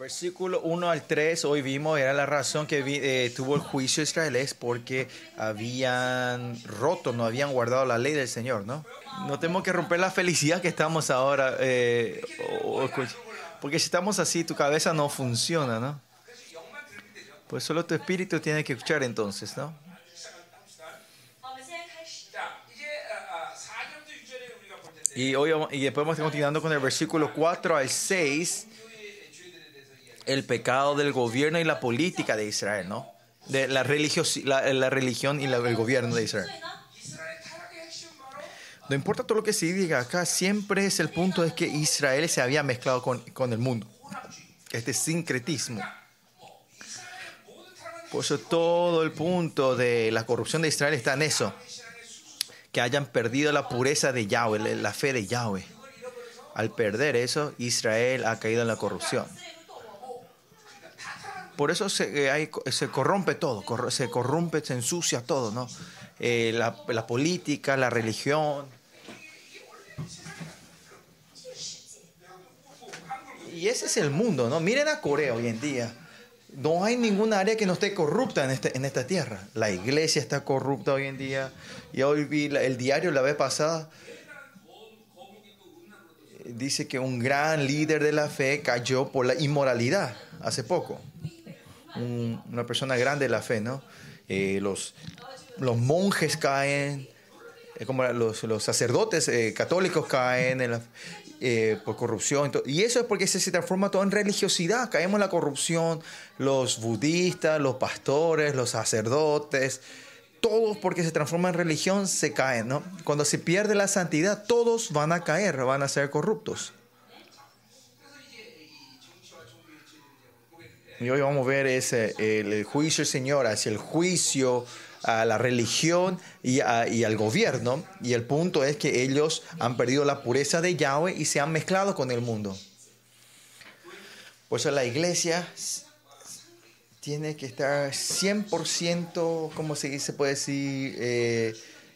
Versículo 1 al 3, hoy vimos, era la razón que eh, tuvo el juicio israelés porque habían roto, no habían guardado la ley del Señor, ¿no? No tenemos que romper la felicidad que estamos ahora, eh, porque si estamos así, tu cabeza no funciona, ¿no? Pues solo tu espíritu tiene que escuchar entonces, ¿no? Y, hoy, y después vamos continuando con el versículo 4 al 6 el pecado del gobierno y la política de Israel, ¿no? De la, la, religión y el gobierno de Israel. No importa todo lo que se diga acá, siempre es el punto de que Israel se había mezclado con, con el mundo. Este sincretismo. Por eso todo el punto de la corrupción de Israel está en eso. Que hayan perdido la pureza de Yahweh, la fe de Yahweh. Al perder eso, Israel ha caído en la corrupción. Por eso se, eh, se corrompe todo, corro- se corrompe, se ensucia todo, ¿no? Eh, la, la política, la religión. Y ese es el mundo, ¿no? Miren a Corea hoy en día. No hay ninguna área que no esté corrupta en, este, en esta tierra. La iglesia está corrupta hoy en día. Y hoy vi el diario la vez pasada. Dice que un gran líder de la fe cayó por la inmoralidad hace poco. Un- una persona grande de la fe, ¿no? Eh, los, los monjes caen, eh, como los, los sacerdotes eh, católicos caen por corrupción. Y eso es porque se, se transforma todo en religiosidad. Caemos en la corrupción. Los budistas, los pastores, los sacerdotes, todos porque se transforma en religión se caen, ¿no? Cuando se pierde la santidad, todos van a caer, van a ser corruptos. Y hoy vamos a ver ese, el, juicio Señor hacia el juicio a la religión y, a- y al gobierno. Y el punto es que ellos han perdido la pureza de Yahweh y se han mezclado con el mundo. Por eso la iglesia tiene que estar 100%, ¿cómo se dice? puede decir? Eh,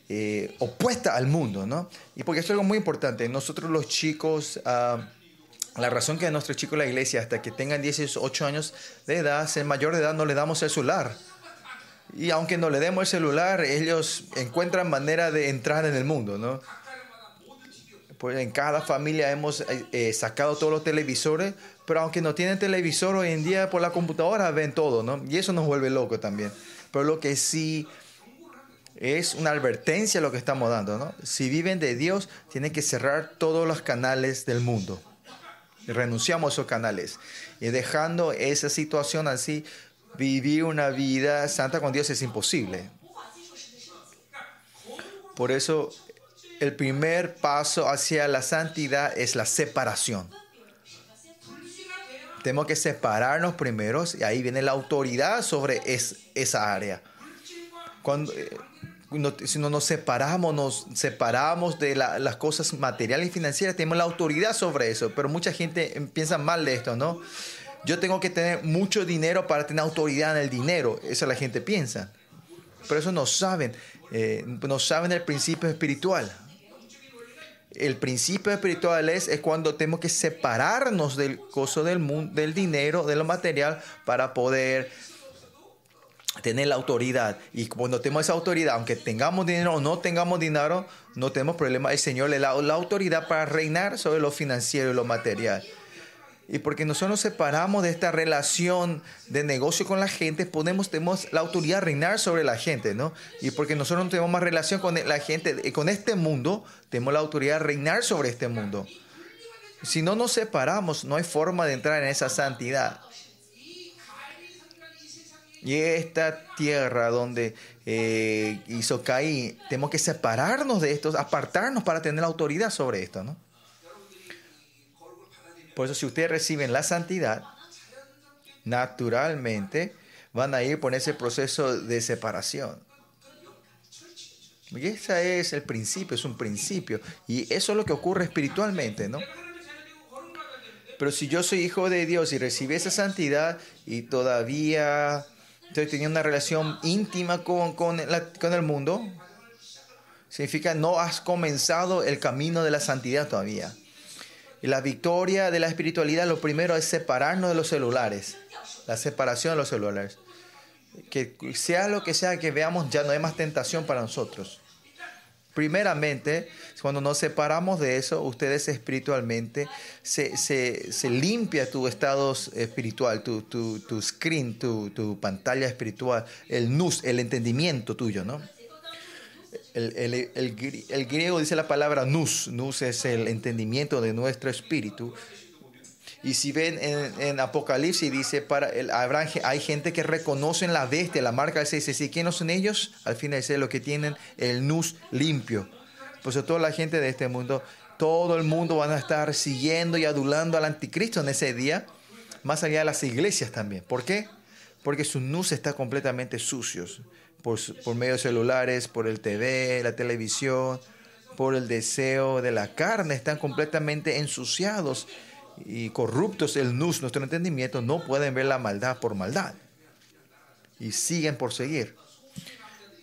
eh, opuesta al mundo, ¿no? Y porque esto es algo muy importante. Nosotros los chicos... ah, la razón que nuestros chicos de la iglesia, hasta que tengan 18 años de edad, ser mayor de edad, no le damos el celular. Y aunque no le demos el celular, ellos encuentran manera de entrar en el mundo, ¿no? Pues en cada familia hemos eh, eh, sacado todos los televisores, pero aunque no tienen televisor hoy en día por la computadora ven todo, ¿no? Y eso nos vuelve loco también. Pero lo que sí es una advertencia lo que estamos dando, ¿no? Si viven de Dios, tienen que cerrar todos los canales del mundo. Renunciamos a esos canales. Y dejando esa situación así, vivir una vida santa con Dios es imposible. Por eso, el primer paso hacia la santidad es la separación. Tenemos que separarnos primero y ahí viene la autoridad sobre es- esa área. Cuando, eh, si no nos separamos, nos separamos de la- las cosas materiales y financieras, tenemos la autoridad sobre eso, pero mucha gente piensa mal de esto, ¿no? Yo tengo que tener mucho dinero para tener autoridad en el dinero, eso la gente piensa. Pero eso no saben, eh, no saben el principio espiritual. El principio espiritual es, es cuando tenemos que separarnos del coso del mundo, del dinero, de lo material, para poder tener la autoridad. Y cuando tenemos esa autoridad, aunque tengamos dinero o no tengamos dinero, no tenemos problema. El Señor le da la autoridad para reinar sobre lo financiero y lo material. Y porque nosotros nos separamos de esta relación de negocio con la gente, podemos, tenemos la autoridad de reinar sobre la gente, ¿no? Y porque nosotros no tenemos más relación con la gente, eh, con este mundo, tenemos la autoridad de reinar sobre este mundo. Si no nos separamos, no hay forma de entrar en esa santidad. Y esta tierra donde eh, hizo Caín, tenemos que separarnos de esto, apartarnos para tener autoridad sobre esto, ¿no? Por eso si ustedes reciben la santidad, naturalmente van a ir por ese proceso de separación. Y ese es el principio, es un principio. Y eso es lo que ocurre espiritualmente, ¿no? Pero si yo soy hijo de Dios y recibí esa santidad y todavía estoy teniendo una relación íntima con, con, con el mundo, significa no has comenzado el camino de la santidad todavía. Y la victoria de la espiritualidad, lo primero es separarnos de los celulares. La separación de los celulares. Que sea lo que sea que veamos, ya no hay más tentación para nosotros. Primeramente, cuando nos separamos de eso, ustedes espiritualmente, se, se, se limpia tu estado espiritual, tu, tu, tu screen, tu, tu, pantalla espiritual, el nus, el entendimiento tuyo, ¿no? El, el, el, el, griego dice la palabra nous, nous es el entendimiento de nuestro espíritu. Y si ven en, Apocalipsis, dice, para el, habrá, hay gente que reconocen la bestia, la marca del 666. ¿Quiénes son ellos? Al final dice lo que tienen el nous limpio. Pues toda la gente de este mundo, todo el mundo van a estar siguiendo y adulando al anticristo en ese día, más allá de las iglesias también. ¿Por qué? Porque sus nous están completamente sucios por, por medio de celulares, por el TV, la televisión, por el deseo de la carne, están completamente ensuciados y corruptos. El nus, nuestro entendimiento, no pueden ver la maldad por maldad y siguen por seguir.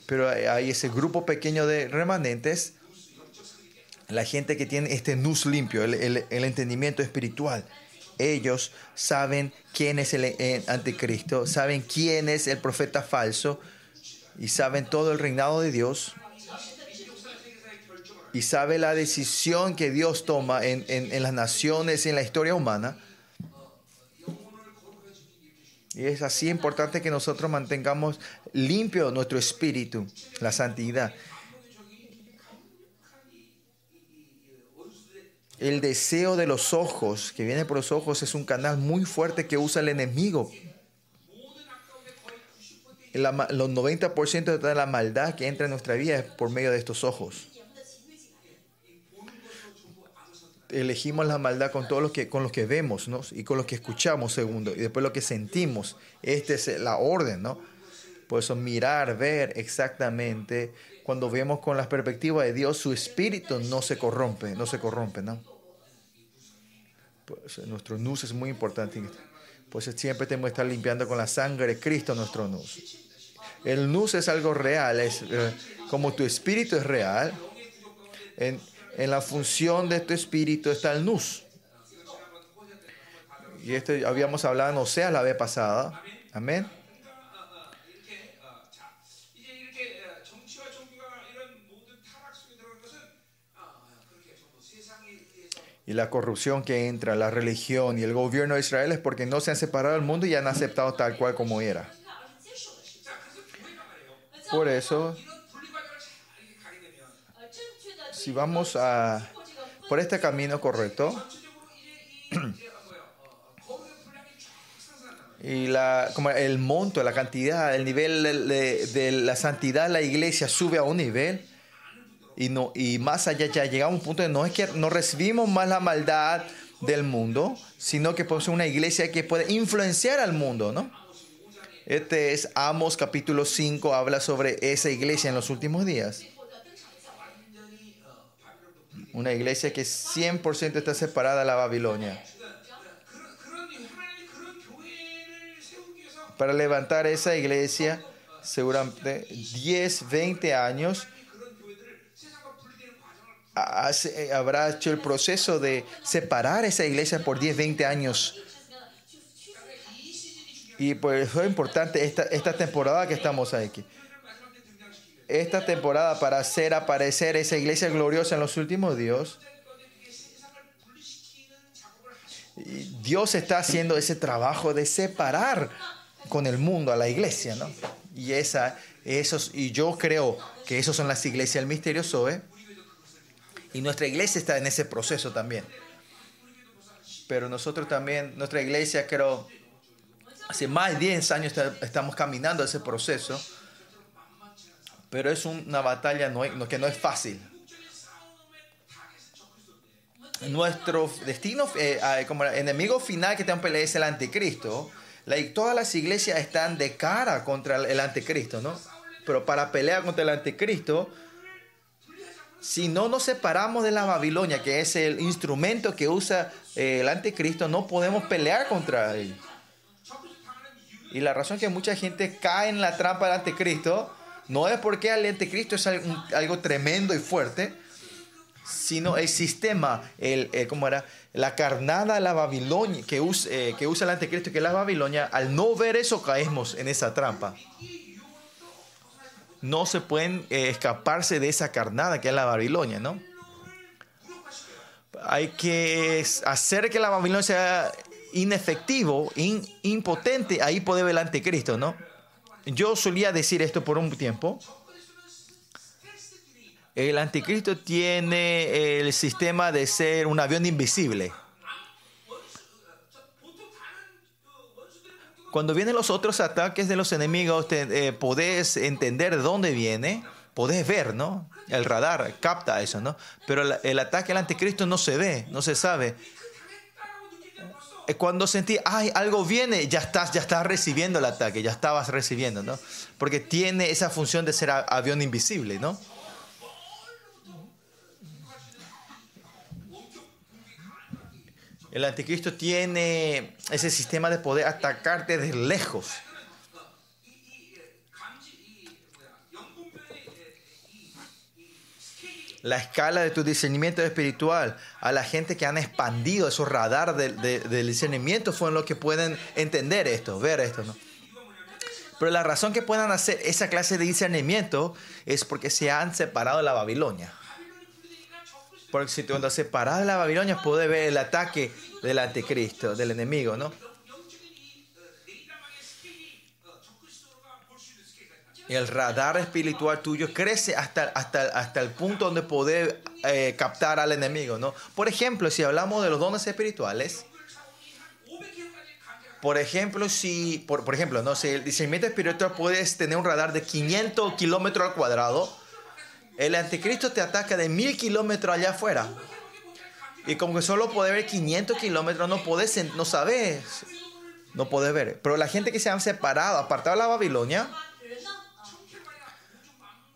Pero hay ese grupo pequeño de remanentes, la gente que tiene este nus limpio, el, el, el entendimiento espiritual. Ellos saben quién es el anticristo, saben quién es el profeta falso y saben todo el reinado de Dios y sabe la decisión que Dios toma en, en, las naciones, en la historia humana. Y es así importante que nosotros mantengamos limpio nuestro espíritu, la santidad. El deseo de los ojos, que viene por los ojos, es un canal muy fuerte que usa el enemigo la, los 90% de la maldad que entra en nuestra vida es por medio de estos ojos. Elegimos la maldad con todos los que, con los que vemos ¿no? y con los que escuchamos, segundo, y después lo que sentimos. Esta es la orden, ¿no? Por eso mirar, ver exactamente, cuando vemos con la perspectiva de Dios, su espíritu no se corrompe, no se corrompe, ¿no? Pues nuestro nus es muy importante. Pues siempre tenemos que estar limpiando con la sangre de Cristo nuestro nus. El nus es algo real, es eh, como tu espíritu es real. En, la función de tu espíritu está el nus. Y esto habíamos hablado en Oseas la vez pasada. Amén. Y la corrupción que entra, la religión y el gobierno de Israel es porque no se han separado del mundo y han aceptado tal cual como era. Por eso, si vamos a por este camino correcto y la, como el monto, la cantidad, el nivel de, la santidad de la iglesia sube a un nivel y, no, y más allá ya llegamos a un punto de no es que no recibimos más la maldad del mundo, sino que podemos ser una iglesia que puede influenciar al mundo, ¿no? Este es Amos capítulo 5, habla sobre esa iglesia en los últimos días. Una iglesia que 100% está separada de la Babilonia. Para levantar esa iglesia, seguramente 10, 20 años, habrá hecho el proceso de separar esa iglesia por 10, 20 años y por eso es importante esta, esta temporada que estamos aquí. Esta temporada para hacer aparecer esa iglesia gloriosa en los últimos días. Dios está haciendo ese trabajo de separar con el mundo a la iglesia, ¿no? Y, esa, esos, y yo creo que esos son las iglesias del misterio Zoe. Y nuestra iglesia está en ese proceso también. Pero nosotros también, nuestra iglesia creo Hace más de 10 años estamos caminando ese proceso, pero es una batalla que no es fácil. Nuestro destino, eh, como el enemigo final que tenemos pelear es el anticristo. todas las iglesias están de cara contra el anticristo, ¿no? Pero para pelear contra el anticristo, si no nos separamos de la Babilonia, que es el instrumento que usa eh, el anticristo, no podemos pelear contra él. Y la razón que mucha gente cae en la trampa del anticristo no es porque el anticristo es algo, tremendo y fuerte, sino el sistema, el, el- ¿cómo era? La carnada, la Babilonia, que usa, eh, que usa el anticristo, que es la Babilonia, al no ver eso caemos en esa trampa. No se pueden eh, escaparse de esa carnada que es la Babilonia, ¿no? Hay que hacer que la Babilonia sea inefectivo, in- impotente, ahí puede ver el anticristo, ¿no? Yo solía decir esto por un tiempo. El anticristo tiene el sistema de ser un avión invisible. Cuando vienen los otros ataques de los enemigos, te- eh, podés entender de dónde viene, podés ver, ¿no? El radar capta eso, ¿no? Pero el, el ataque al anticristo no se ve, no se sabe. Cuando sentí, ay, algo viene, ya estás, ya estás recibiendo el ataque, ya estabas recibiendo, ¿no? Porque tiene esa función de ser avión invisible, ¿no? El anticristo tiene ese sistema de poder atacarte desde lejos. La escala de tu discernimiento espiritual a la gente que han expandido esos radar de- de- del discernimiento fueron los que pueden entender esto, ver esto, ¿no? Pero la razón que puedan hacer esa clase de discernimiento es porque se han separado de la Babilonia. Porque si cuando separado de la Babilonia puede ver el ataque del anticristo, del enemigo, ¿no? El radar espiritual tuyo crece hasta, hasta, hasta el punto donde poder eh, captar al enemigo, ¿no? Por ejemplo, si hablamos de los dones espirituales, por ejemplo, si, por, por ejemplo, no sé, el discernimiento espiritual puedes tener un radar de 500 kilómetros al cuadrado, el anticristo te ataca de 1000 kilómetros allá afuera. Y como que solo puede ver 500 kilómetros, no podés, no sabes, no podés ver. Pero la gente que se han separado, apartado de la Babilonia,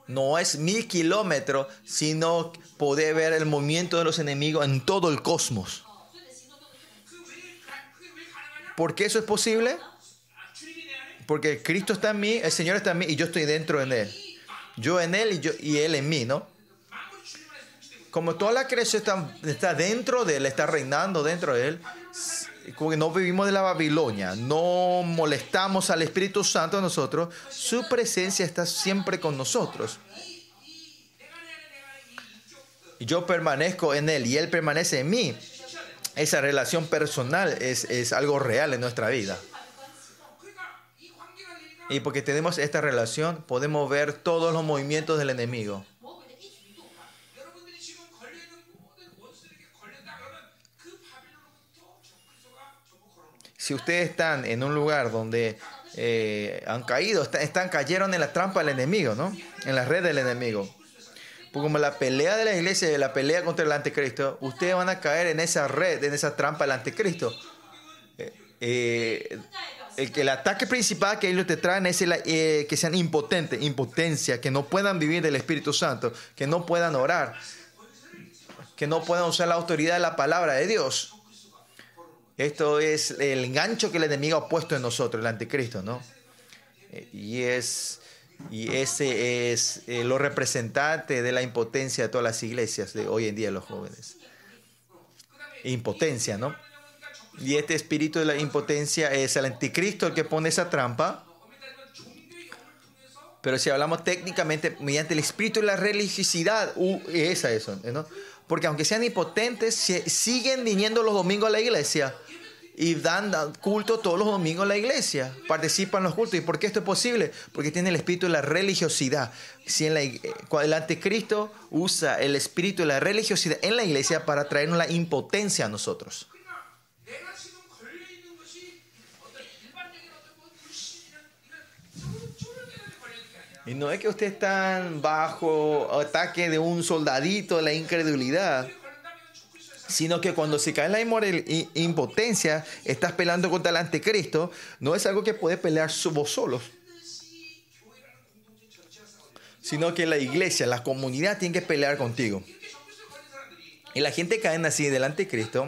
no es mil kilómetros, sino poder ver el movimiento de los enemigos en todo el cosmos. ¿Por qué eso es posible? Porque Cristo está en mí, el Señor está en mí y yo estoy dentro en Él. Yo en Él y, yo, y Él en mí, ¿no? Como toda la creación está, está dentro de Él, está reinando dentro de Él, como que no vivimos de la Babilonia, no molestamos al Espíritu Santo a nosotros, su presencia está siempre con nosotros. Yo permanezco en Él y Él permanece en mí. Esa relación personal es, es algo real en nuestra vida. Y porque tenemos esta relación, podemos ver todos los movimientos del enemigo. Si ustedes están en un lugar donde eh, han caído, está- están, cayeron en la trampa del enemigo, ¿no? En la red del enemigo. Porque como la pelea de la iglesia y la pelea contra el anticristo, ustedes van a caer en esa red, en esa trampa del anticristo. Eh, eh, el, que el ataque principal que ellos te traen es que sean impotentes, impotencia, que no puedan vivir del Espíritu Santo, que no puedan orar, que no puedan usar la autoridad de la palabra de Dios. Esto es el engancho que el enemigo ha puesto en nosotros, el anticristo, ¿no? Eh, Y es y ese es eh, lo representante de la impotencia de todas las iglesias de hoy en día los jóvenes. Impotencia, ¿no? Y este espíritu de la impotencia es el anticristo el que pone esa trampa. Pero si hablamos técnicamente, mediante el espíritu de la religiosidad, uh, es eso, ¿no? Porque aunque sean impotentes, siguen viniendo los domingos a la iglesia y dan, culto todos los domingos en la iglesia, participan en los cultos. ¿Y por qué esto es posible? Porque tiene el espíritu de la religiosidad. Si en la, eh, el anticristo usa el espíritu de la religiosidad en la iglesia para traernos la impotencia a nosotros. Y no es que usted está bajo ataque de un soldadito de la incredulidad sino que cuando se cae en la inmoral- impotencia, estás peleando contra el anticristo, no es algo que puede pelear vos solos, sino que la iglesia, la comunidad tiene que pelear contigo. Y la gente cae así del anticristo.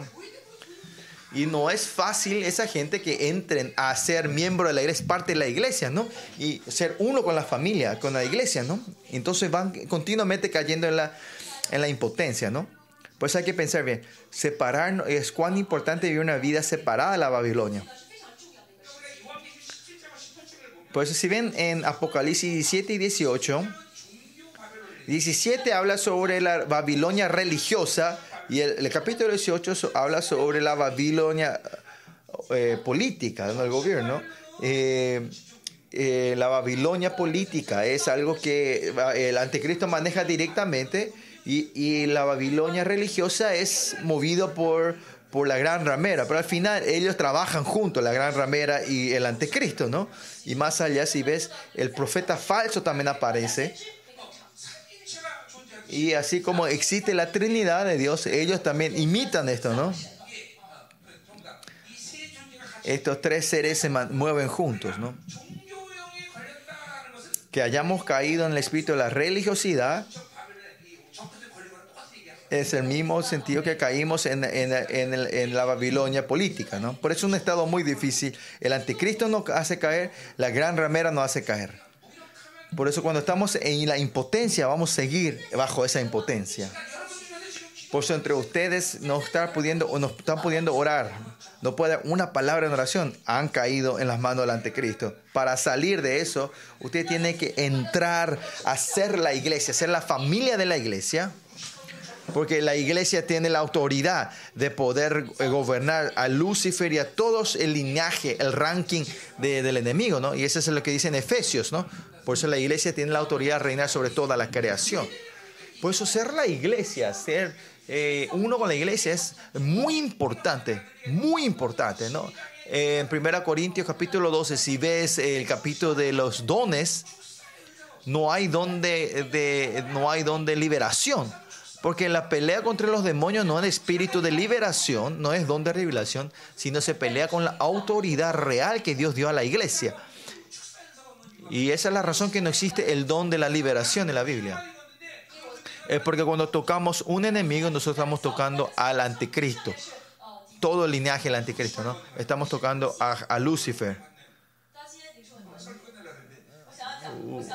Y no es fácil esa gente que entren a ser miembro de la iglesia, parte de la iglesia, ¿no? Y ser uno con la familia, con la iglesia, ¿no? Entonces van continuamente cayendo en la, en la impotencia, ¿no? Pues hay que pensar bien, separarnos, es cuán importante vivir una vida separada de la Babilonia. Por eso si ven en Apocalipsis 17 y 18, 17 habla sobre la Babilonia religiosa y el, capítulo 18 so- habla sobre la Babilonia eh, política, ¿no? el gobierno. Eh, eh, la Babilonia política es algo que el anticristo maneja directamente y, la Babilonia religiosa es movido por, por la gran ramera, pero al final ellos trabajan juntos, la gran ramera y el anticristo, ¿no? Y más allá, si ves, el profeta falso también aparece. Y así como existe la Trinidad de Dios, ellos también imitan esto, ¿no? Estos tres seres se mueven juntos, ¿no? Que hayamos caído en el espíritu de la religiosidad es el mismo sentido que caímos en, en, en, la Babilonia política, ¿no? Por eso es un estado muy difícil. El anticristo nos hace caer, la gran ramera nos hace caer. Por eso cuando estamos en la impotencia, vamos a seguir bajo esa impotencia. Por eso entre ustedes no están pudiendo, o no están pudiendo orar. No puede una palabra en oración. Han caído en las manos del anticristo. Para salir de eso, usted tiene que entrar a ser la iglesia, ser la familia de la iglesia porque la iglesia tiene la autoridad de poder eh, gobernar a Lucifer y a todos el linaje, el ranking de- del enemigo, ¿no? Y eso es lo que dice en Efesios, ¿no? Por eso la iglesia tiene la autoridad de reinar sobre toda la creación. Por eso ser la iglesia, ser eh, uno con la iglesia es muy importante, muy importante, ¿no? Eh, en 1 Corintios capítulo 12, si ves el capítulo de los dones, no hay don de, no hay don de liberación. Porque la pelea contra los demonios no es espíritu de liberación, no es don de revelación, sino se pelea con la autoridad real que Dios dio a la iglesia. Y esa es la razón que no existe el don de la liberación en la Biblia. Es porque cuando tocamos un enemigo, nosotros estamos tocando al anticristo. Todo el linaje del anticristo, ¿no? Estamos tocando a, a Lucifer.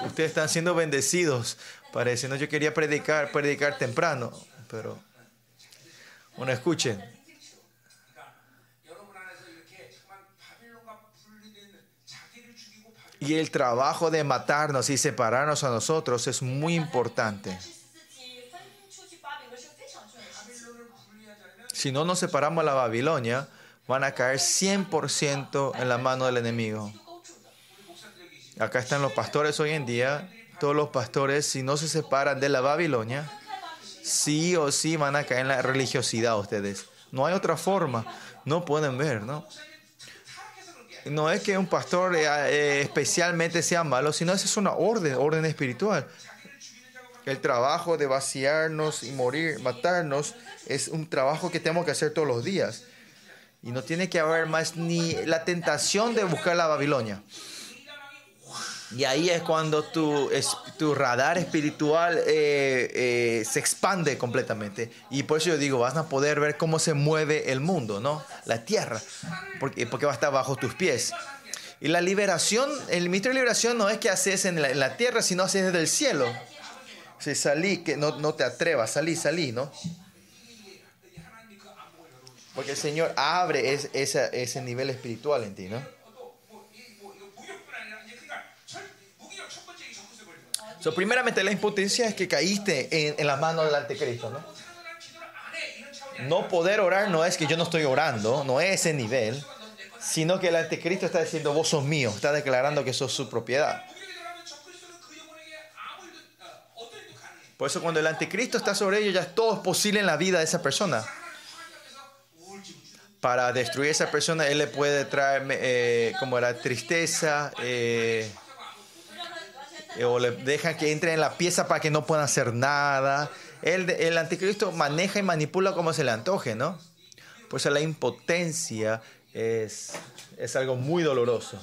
Ustedes están siendo bendecidos Parece, no, yo quería predicar, predicar temprano, pero bueno, escuchen. Y el trabajo de matarnos y separarnos a nosotros es muy importante. Si no nos separamos a la Babilonia, van a caer 100% en la mano del enemigo. Acá están los pastores hoy en día todos los pastores, si no se separan de la Babilonia, sí o sí van a caer en la religiosidad ustedes. No hay otra forma. No pueden ver, ¿no? No es que un pastor eh, eh, especialmente sea malo, sino esa es una orden, orden espiritual. El trabajo de vaciarnos y morir, matarnos, es un trabajo que tenemos que hacer todos los días. Y no tiene que haber más ni la tentación de buscar la Babilonia. Y ahí es cuando tu, tu radar espiritual eh, eh, se expande completamente. Y por eso yo digo, vas a poder ver cómo se mueve el mundo, ¿no? La tierra, porque, porque va a estar bajo tus pies. Y la liberación, el misterio de liberación no es que haces en la, tierra, sino haces desde el cielo. O salí, que no, no te atrevas, salí, salí, ¿no? Porque el Señor abre es, esa, ese nivel espiritual en ti, ¿no? So, primeramente, la impotencia es que caíste en, en las manos del anticristo, ¿no? No poder orar no es que yo no estoy orando, no es ese nivel, sino que el anticristo está diciendo, vos sos mío, está declarando que sos su propiedad. Por eso cuando el anticristo está sobre ellos, ya todo es posible en la vida de esa persona. Para destruir a esa persona, él le puede traer eh, como la tristeza, eh, eh, o le deja que entre en la pieza para que no pueda hacer nada. El, el anticristo maneja y manipula como se le antoje, ¿no? Por eso la impotencia es, es algo muy doloroso.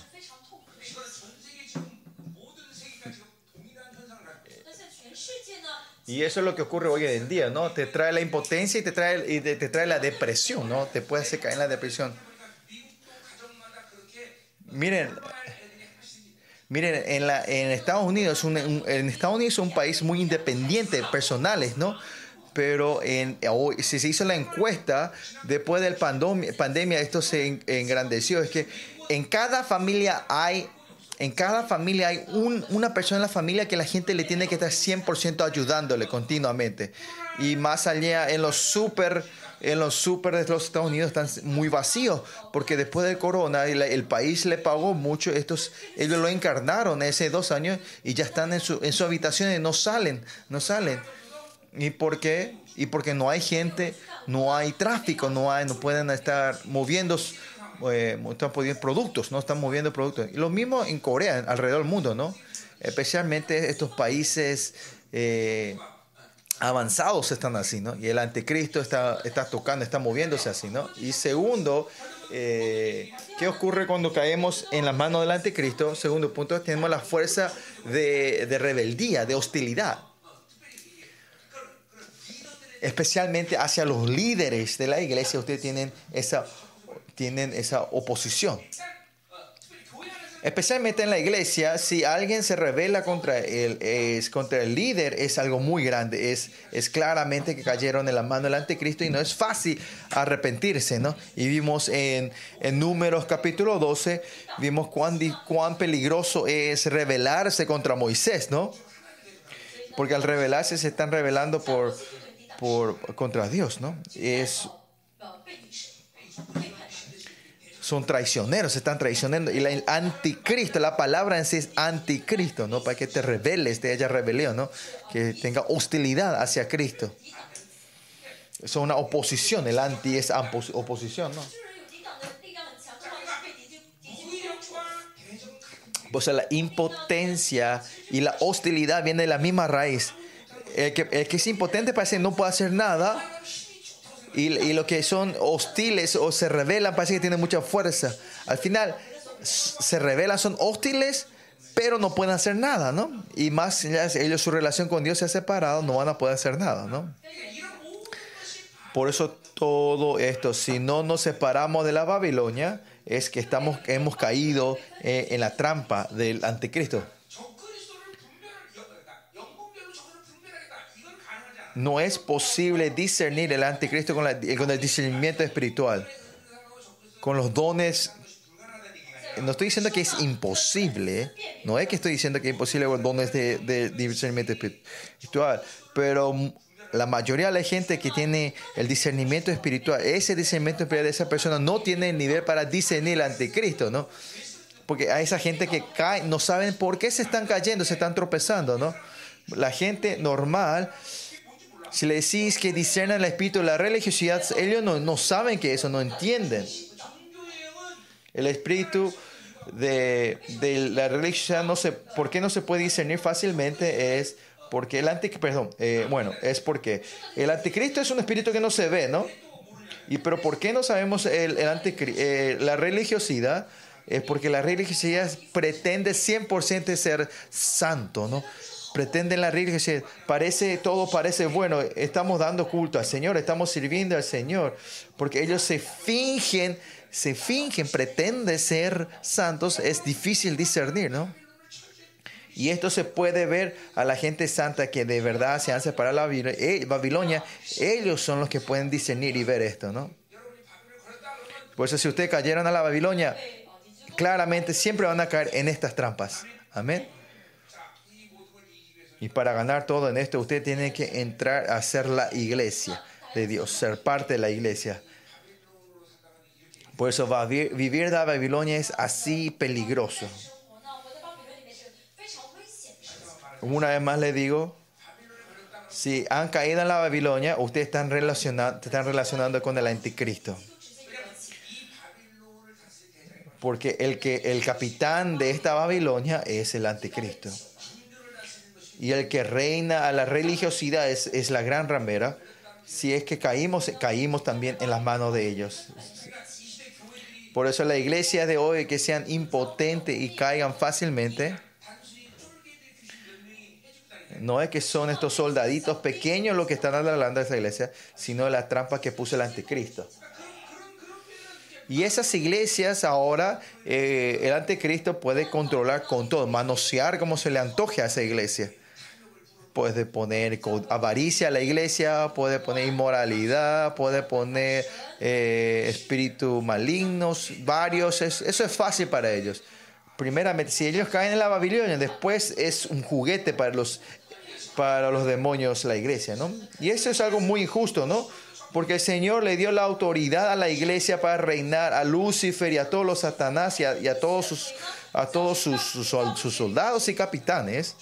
Y eso es lo que ocurre hoy en día, ¿no? Te trae la impotencia y te trae, y te, te trae la depresión, ¿no? Te puede hacer caer en la depresión. Miren, miren en, la, en Estados Unidos, un, en Estados Unidos es un país muy independiente, personales, ¿no? pero si se hizo la encuesta, después del pandemia, pandemia esto se en- engrandeció. Es que en cada familia hay, en cada familia hay un- una persona en la familia que la gente le tiene que estar 100% ayudándole continuamente. Y más allá, en los super, en los super de los Estados Unidos están muy vacíos, porque después del corona el, país le pagó mucho, estos, ellos lo encarnaron hace dos años y ya están en su, en su habitación y no salen, no salen. ¿Y por qué? Y porque no hay gente, no hay tráfico, no hay, no pueden estar moviendo, eh, están moviendo productos, no están moviendo productos. Y lo mismo en Corea, alrededor del mundo, ¿no? Especialmente estos países eh, avanzados están así, ¿no? Y el anticristo está, está tocando, está moviéndose así, ¿no? Y segundo, eh, ¿qué ocurre cuando caemos en las manos del anticristo? Segundo punto, tenemos la fuerza de, de rebeldía, de hostilidad especialmente hacia los líderes de la iglesia, ustedes tienen esa, tienen esa oposición. Especialmente en la iglesia, si alguien se revela contra el, es, contra el líder, es algo muy grande. Es, es claramente que cayeron en la mano del anticristo y no es fácil arrepentirse, ¿no? Y vimos en, en Números capítulo 12, vimos cuán, cuán peligroso es rebelarse contra Moisés, ¿no? Porque al rebelarse se están rebelando por, por, contra Dios, ¿no? Es son traicioneros, se están traicionando. Y el anticristo, la palabra en sí es anticristo, ¿no? Para que te rebeles, te haya rebelión, ¿no? Que tenga hostilidad hacia Cristo. Es una oposición, el anti es oposición, ¿no? O sea, la impotencia y la hostilidad viene de la misma raíz. El que, el que es impotente parece que no puede hacer nada, y, y los que son hostiles o se rebelan parece que tienen mucha fuerza. Al final, se rebelan, son hostiles, pero no pueden hacer nada, ¿no? Y más ellos, su relación con Dios se ha separado, no van a poder hacer nada, ¿no? Por eso todo esto, si no nos separamos de la Babilonia, es que estamos, hemos caído eh, en la trampa del anticristo. No es posible discernir el anticristo con, el discernimiento espiritual, con los dones. No estoy diciendo que es imposible, no es que estoy diciendo que es imposible con dones de, de discernimiento espiritual, pero la mayoría de la gente que tiene el discernimiento espiritual, ese discernimiento espiritual de esa persona no tiene el nivel para discernir el anticristo, ¿no? Porque a esa gente que cae, no saben por qué se están cayendo, se están tropezando, ¿no? La gente normal, si le decís que discernan el espíritu de la religiosidad, ellos no, no saben que eso, no entienden. El espíritu de, de la religiosidad, no se, ¿por qué no se puede discernir fácilmente? Es porque el anticristo, perdón, eh, bueno, es porque el anticristo es un espíritu que no se ve, ¿no? Y pero ¿por qué no sabemos el, el anticri- eh, la religiosidad? Es porque la religiosidad pretende 100% ser santo, ¿no? Pretende la religiosidad, parece, todo parece bueno, estamos dando culto al Señor, estamos sirviendo al Señor, porque ellos se fingen, se fingen, pretenden ser santos, es difícil discernir, ¿no? Y esto se puede ver a la gente santa que de verdad se han separado de eh, Babilonia. Ellos son los que pueden discernir y ver esto, ¿no? Por eso si ustedes cayeron a la Babilonia, claramente siempre van a caer en estas trampas. Amén. Y para ganar todo en esto, usted tiene que entrar a ser la iglesia de Dios, ser parte de la iglesia. Por eso vivir, vivir de Babilonia es así peligroso. Una vez más le digo, si han caído en la Babilonia, ustedes están, están relacionando con el anticristo. Porque el, que, el capitán de esta Babilonia es el anticristo. Y el que reina a la religiosidad es, la gran ramera. Si es que caímos, caímos también en las manos de ellos. Por eso la iglesia de hoy, que sean impotentes y caigan fácilmente, no es que son estos soldaditos pequeños los que están de esa iglesia, sino la trampa que puso el anticristo. Y esas iglesias ahora, eh, el anticristo puede controlar con todo, manosear como se le antoje a esa iglesia. Puede poner avaricia a la iglesia, puede poner inmoralidad, puede poner eh, espíritus malignos, varios. es- eso es fácil para ellos. Primeramente, si ellos caen en la Babilonia, después es un juguete para los, para los demonios la iglesia, ¿no? Y eso es algo muy injusto, ¿no? Porque el Señor le dio la autoridad a la iglesia para reinar a Lucifer y a todos los satanás y a, y a todos, sus, a todos sus, sus soldados y capitanes.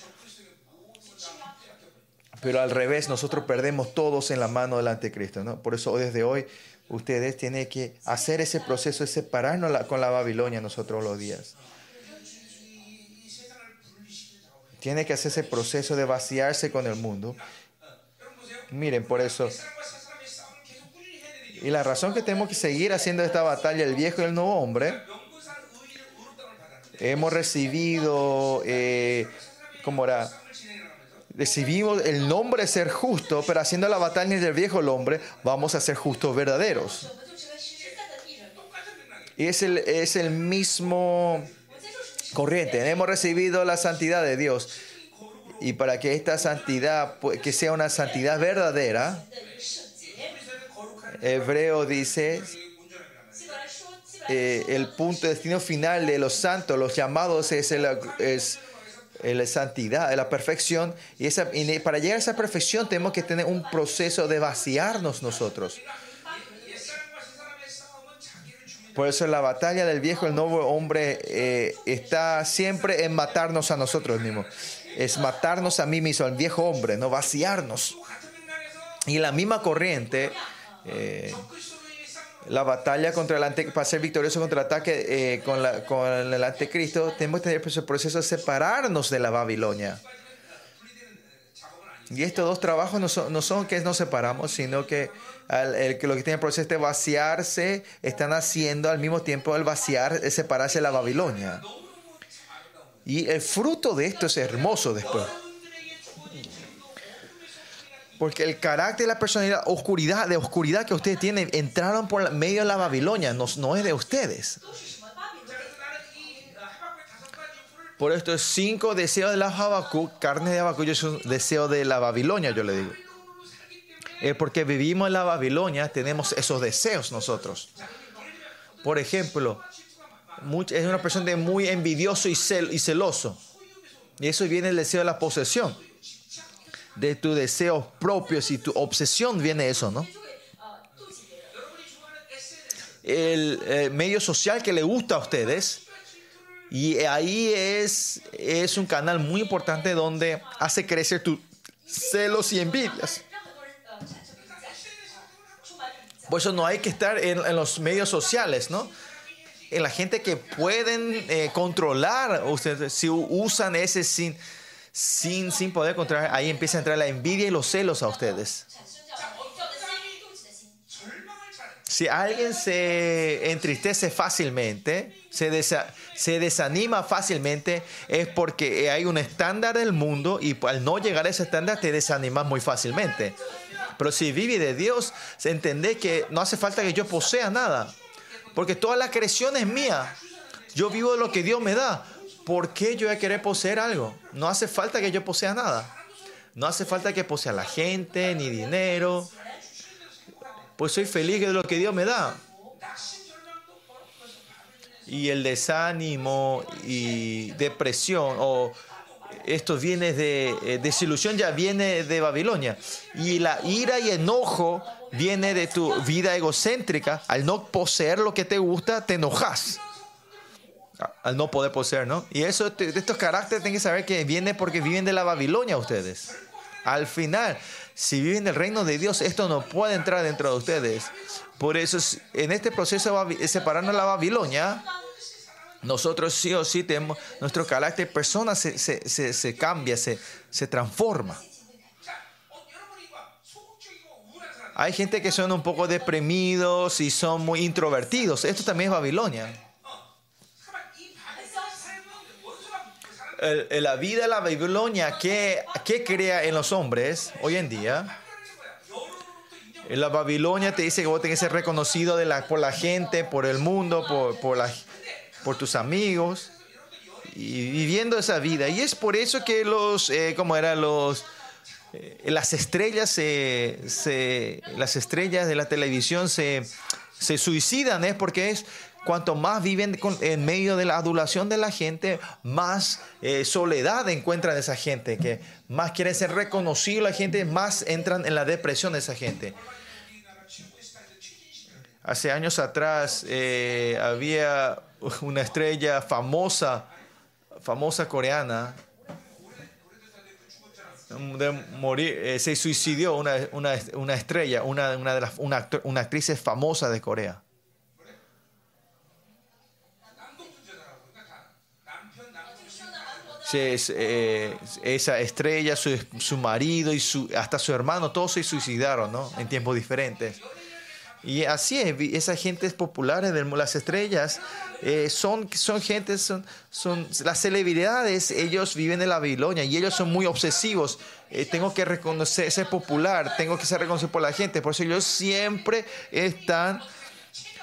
Pero al revés, nosotros perdemos todos en la mano del anticristo. ¿no? Por eso desde hoy ustedes tienen que hacer ese proceso de separarnos con la Babilonia nosotros los días. Tiene que hacer ese proceso de vaciarse con el mundo. Miren, por eso. Y la razón que tenemos que seguir haciendo esta batalla, el viejo y el nuevo hombre, hemos recibido, eh, ¿cómo era? recibimos el nombre de ser justo, pero haciendo la batalla del viejo hombre, vamos a ser justos verdaderos. Y es el, es el mismo corriente. Hemos recibido la santidad de Dios. Y para que esta santidad, pues, que sea una santidad verdadera, Hebreo dice, eh, el punto, destino final de los santos, los llamados, es, el, es la santidad, la perfección. Y, esa, y para llegar a esa perfección tenemos que tener un proceso de vaciarnos nosotros. Por eso la batalla del viejo, el nuevo hombre, eh, está siempre en matarnos a nosotros mismos. Es matarnos a mí mismo, al viejo hombre, no vaciarnos. Y la misma corriente eh, la batalla contra el ante, para ser victorioso contra el ataque eh, con, con el anticristo, tenemos que tener ese proceso de separarnos de la Babilonia. Y estos dos trabajos no son, no son que nos separamos, sino que al- el, que lo que tiene el proceso de vaciarse, están haciendo al mismo tiempo el vaciar, es separarse de la Babilonia. Y el fruto de esto es hermoso después. Porque el carácter y la personalidad, oscuridad, de oscuridad que ustedes tienen, entraron por medio de la Babilonia, no, no es de ustedes. Por esto, cinco deseos de la Habacuc, carne de Habacuc, es un deseo de la Babilonia, yo le digo. Es porque vivimos en la Babilonia, tenemos esos deseos nosotros. Por ejemplo, es una persona de muy envidioso y, celoso. Y eso viene el deseo de la posesión de tus deseos propios y tu obsesión viene eso, ¿no? El, eh, medio social que le gusta a ustedes. Y ahí es, es un canal muy importante donde hace crecer tus celos y envidias. Por eso no hay que estar en, los medios sociales, ¿no? En la gente que pueden eh, controlar, ustedes, si usan ese sin sin, sin poder controlar, ahí empieza a entrar la envidia y los celos a ustedes. Si alguien se entristece fácilmente, se, desa, se, desanima fácilmente, es porque hay un estándar del mundo y al no llegar a ese estándar te desanimas muy fácilmente. Pero si vive de Dios, entendés que no hace falta que yo posea nada, porque toda la creación es mía. Yo vivo de lo que Dios me da. ¿Por qué yo voy a querer poseer algo? No hace falta que yo posea nada. No hace falta que posea la gente, ni dinero. Pues soy feliz de lo que Dios me da. Y el desánimo y depresión o estos bienes de eh, desilusión ya viene de Babilonia. Y la ira y enojo viene de tu vida egocéntrica. Al no poseer lo que te gusta, te enojas al no poder poseer, ¿no? Y eso, de estos caracteres tienen que saber que viene porque viven de la Babilonia ustedes. Al final, si viven del reino de Dios, esto no puede entrar dentro de ustedes. Por eso, en este proceso de eh, separarnos de la Babilonia, nosotros sí o sí tenemos, nuestro carácter persona se, se, se, se cambia, se, se transforma. Hay gente que son un poco deprimidos y son muy introvertidos. Esto también es Babilonia. la vida de la Babilonia que, crea en los hombres hoy en día. La Babilonia te dice que vos tenés que ser reconocido por la gente, por el mundo, por, por, tus amigos. Y viviendo esa vida. Y es por eso que los, eh, como eran los, eh, las estrellas, se, las estrellas de la televisión se, se suicidan, es porque es, cuanto más viven en medio de la adulación de la gente más eh, soledad encuentran esa gente que más quieren ser reconocidos la gente más entran en la depresión de esa gente hace años atrás eh, había una estrella famosa famosa coreana de morir, eh, se suicidió una, una, una estrella, una, una, de las, una actriz famosa de Corea. Se- es, eh, esa estrella, su, su marido y su, hasta su hermano, todos se suicidaron, ¿no? En tiempos diferentes. Y así es, esas gentes populares de las estrellas eh, son, son gentes, son, son las celebridades, ellos viven en la Babilonia y ellos son muy obsesivos. Eh, tengo que reconocer, ser popular, tengo que ser reconocido por la gente. Por eso ellos siempre están,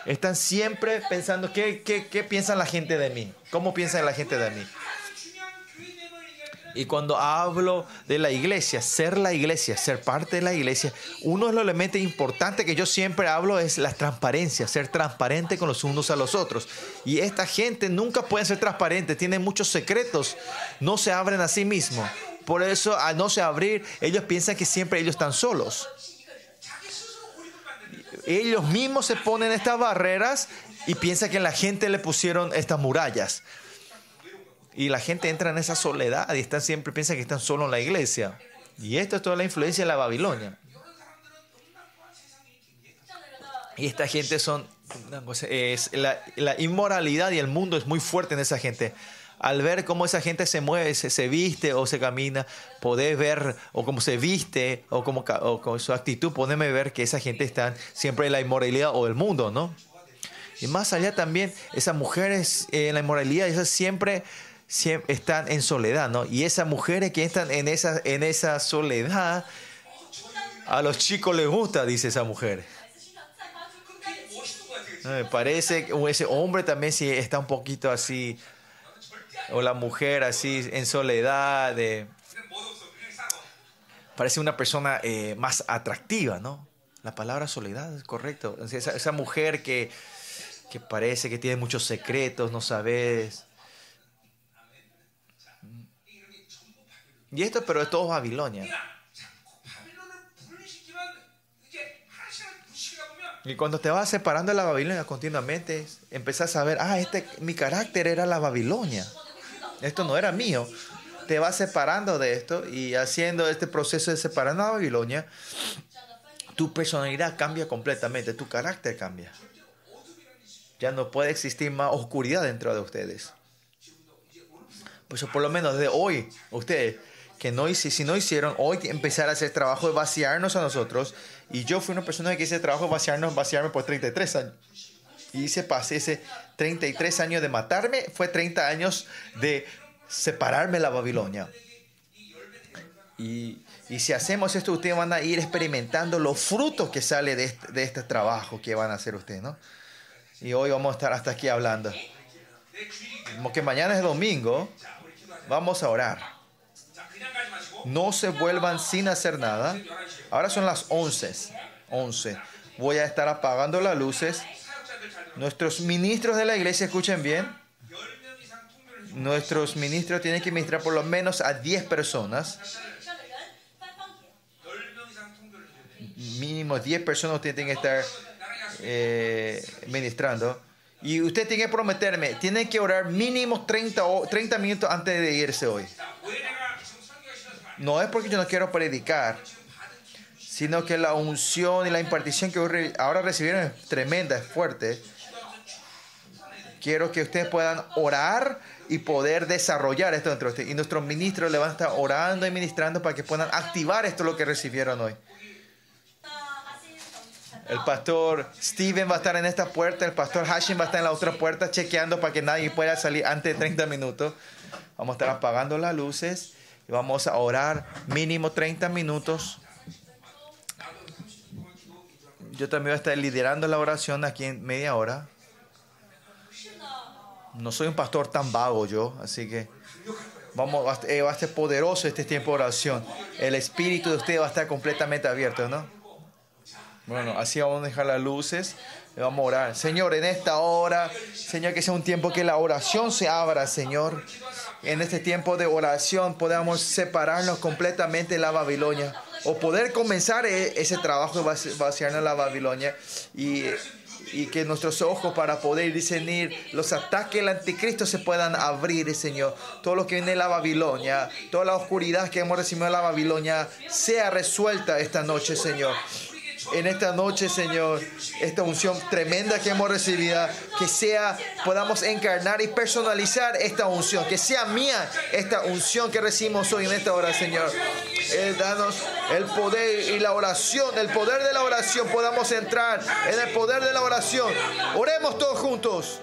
están siempre pensando qué, qué, qué piensa la gente de mí, cómo piensa la gente de mí. Y cuando hablo de la iglesia, ser la iglesia, ser parte de la iglesia, uno de los elementos importantes que yo siempre hablo es la transparencia, ser transparente con los unos a los otros. Y esta gente nunca puede ser transparente, tienen muchos secretos, no se abren a sí mismos. Por eso, al no se abrir, ellos piensan que siempre ellos están solos. Ellos mismos se ponen estas barreras y piensan que la gente le pusieron estas murallas. Y la gente entra en esa soledad y están siempre piensan que están solo en la iglesia. Y esto es toda la influencia de la Babilonia. Y esta gente son es la, inmoralidad y el mundo es muy fuerte en esa gente. Al ver cómo esa gente se mueve, se, se viste o se camina, podés ver o cómo se viste o como o con su actitud, podeme ver que esa gente está siempre en la inmoralidad o el mundo, ¿no? Y más allá también, esas mujeres eh, en la inmoralidad, esas siempre, están en soledad, ¿no? Y esas mujeres que están en esa, en esa soledad, a los chicos les gusta, dice esa mujer. Me parece que ese hombre también sí está un poquito así, o la mujer así, en soledad. Parece una persona eh, más atractiva, ¿no? La palabra soledad es correcto. Esa, esa mujer que, que parece que tiene muchos secretos, no sabes Y esto, pero es todo Babilonia. Y cuando te vas separando de la Babilonia continuamente, empezás a ver, ah, este, mi carácter era la Babilonia. Esto no era mío. Te vas separando de esto y haciendo este proceso de separando a la Babilonia, tu personalidad cambia completamente, tu carácter cambia. Ya no puede existir más oscuridad dentro de ustedes. Por por lo menos de hoy, ustedes que no hici- si no hicieron, hoy empezar a hacer trabajo de vaciarnos a nosotros. Y yo fui una persona que hice trabajo de vaciarnos, vaciarme por 33 años. Y hice, pasé ese 33 años de matarme, fue 30 años de separarme de la Babilonia. Y, y si hacemos esto, ustedes van a ir experimentando los frutos que sale de este, de este trabajo que van a hacer ustedes, ¿no? Y hoy vamos a estar hasta aquí hablando. Como que mañana es domingo, vamos a orar. No se vuelvan sin hacer nada. Ahora son las 11. 11. Voy a estar apagando las luces. Nuestros ministros de la iglesia, escuchen bien. Nuestros ministros tienen que ministrar por lo menos a 10 personas. Mínimo 10 personas tienen que estar eh, ministrando. Y usted tiene que prometerme, tiene que orar mínimo 30, o, 30 minutos antes de irse hoy no es porque yo no quiero predicar, sino que la unción y la impartición que ahora recibieron es tremenda, es fuerte. Quiero que ustedes puedan orar y poder desarrollar esto dentro de ustedes. Y nuestros ministros le van a estar orando y ministrando para que puedan activar esto lo que recibieron hoy. El pastor Steven va a estar en esta puerta, el pastor Hashim va a estar en la otra puerta chequeando para que nadie pueda salir antes de 30 minutos. Vamos a estar apagando las luces vamos a orar mínimo 30 minutos. Yo también voy a estar liderando la oración aquí en media hora. No soy un pastor tan vago yo, así que Vamos, va a- eh, ser poderoso este tiempo de oración. El espíritu de usted va a estar completamente abierto, ¿no? Bueno, así vamos a dejar las luces. y Vamos a orar. Señor, en esta hora, Señor, que sea un tiempo que la oración se abra, Señor. En este tiempo de oración podamos separarnos completamente de la Babilonia. O poder comenzar e- ese trabajo de vaci- vaciarnos la Babilonia. Y, y que nuestros ojos para poder discernir los ataques del anticristo se puedan abrir, Señor. Todo lo que viene de la Babilonia, toda la oscuridad que hemos recibido de la Babilonia, sea resuelta esta noche, Señor en esta noche, Señor, esta unción tremenda que hemos recibido, que sea, podamos encarnar y personalizar esta unción, que sea mía esta unción que recibimos hoy en esta hora, Señor. Eh, danos el poder y la oración, el poder de la oración, podamos entrar en el poder de la oración. Oremos todos juntos.